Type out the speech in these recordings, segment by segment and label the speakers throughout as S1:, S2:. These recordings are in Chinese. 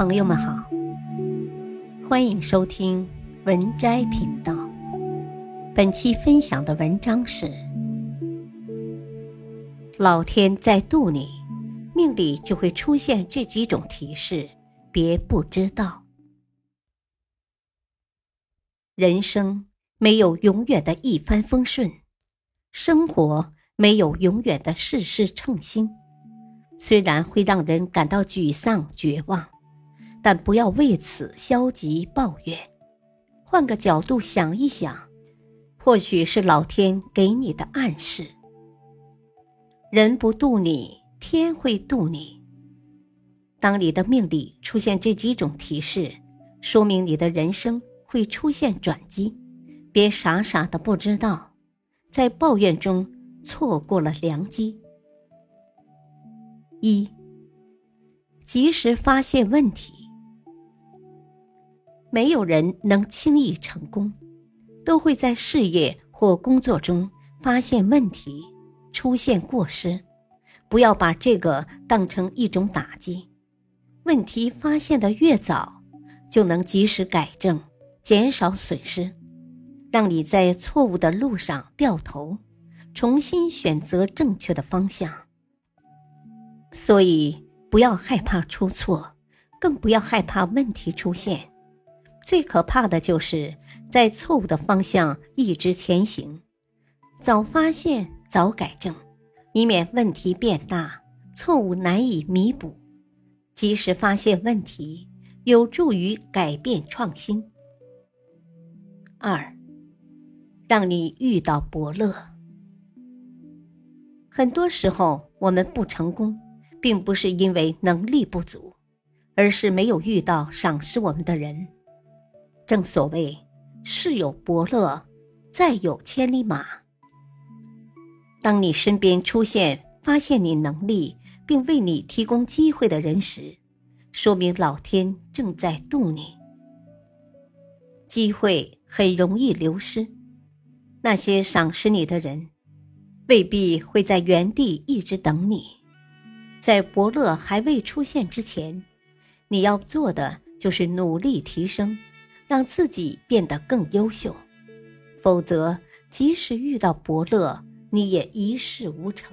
S1: 朋友们好，欢迎收听文摘频道。本期分享的文章是：老天在渡你，命里就会出现这几种提示，别不知道。人生没有永远的一帆风顺，生活没有永远的事事称心。虽然会让人感到沮丧、绝望，但不要为此消极抱怨。换个角度想一想，或许是老天给你的暗示。人不渡你，天会渡你。当你的命里出现这几种提示，说明你的人生会出现转机。别傻傻的不知道，在抱怨中错过了良机。一，及时发现问题。没有人能轻易成功，都会在事业或工作中发现问题，出现过失。不要把这个当成一种打击。问题发现的越早，就能及时改正，减少损失，让你在错误的路上掉头，重新选择正确的方向。所以，不要害怕出错，更不要害怕问题出现。最可怕的就是在错误的方向一直前行。早发现，早改正，以免问题变大，错误难以弥补。及时发现问题，有助于改变创新。二，让你遇到伯乐。很多时候，我们不成功。并不是因为能力不足，而是没有遇到赏识我们的人。正所谓“世有伯乐，再有千里马”。当你身边出现发现你能力并为你提供机会的人时，说明老天正在渡你。机会很容易流失，那些赏识你的人，未必会在原地一直等你。在伯乐还未出现之前，你要做的就是努力提升，让自己变得更优秀。否则，即使遇到伯乐，你也一事无成。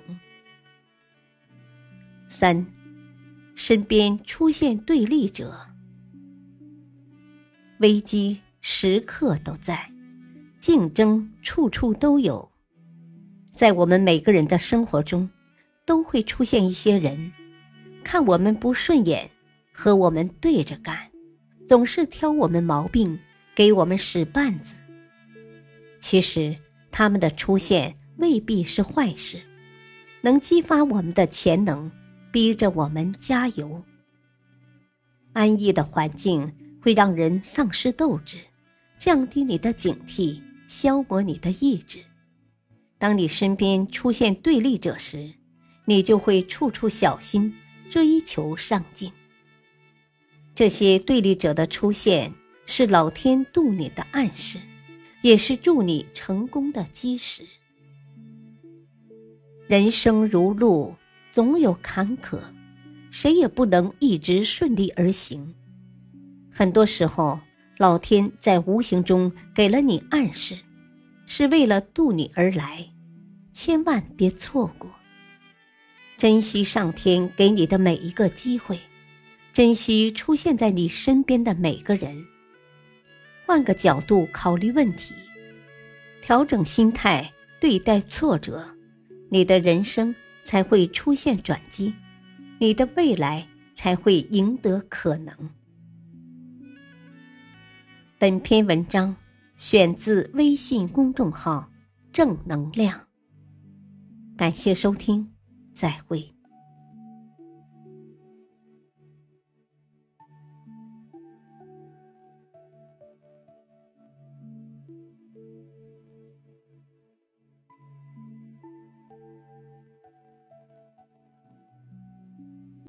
S1: 三，身边出现对立者，危机时刻都在，竞争处处都有，在我们每个人的生活中。都会出现一些人，看我们不顺眼，和我们对着干，总是挑我们毛病，给我们使绊子。其实他们的出现未必是坏事，能激发我们的潜能，逼着我们加油。安逸的环境会让人丧失斗志，降低你的警惕，消磨你的意志。当你身边出现对立者时，你就会处处小心，追求上进。这些对立者的出现是老天渡你的暗示，也是助你成功的基石。人生如路，总有坎坷，谁也不能一直顺利而行。很多时候，老天在无形中给了你暗示，是为了渡你而来，千万别错过。珍惜上天给你的每一个机会，珍惜出现在你身边的每个人。换个角度考虑问题，调整心态对待挫折，你的人生才会出现转机，你的未来才会赢得可能。本篇文章选自微信公众号“正能量”，感谢收听。再会。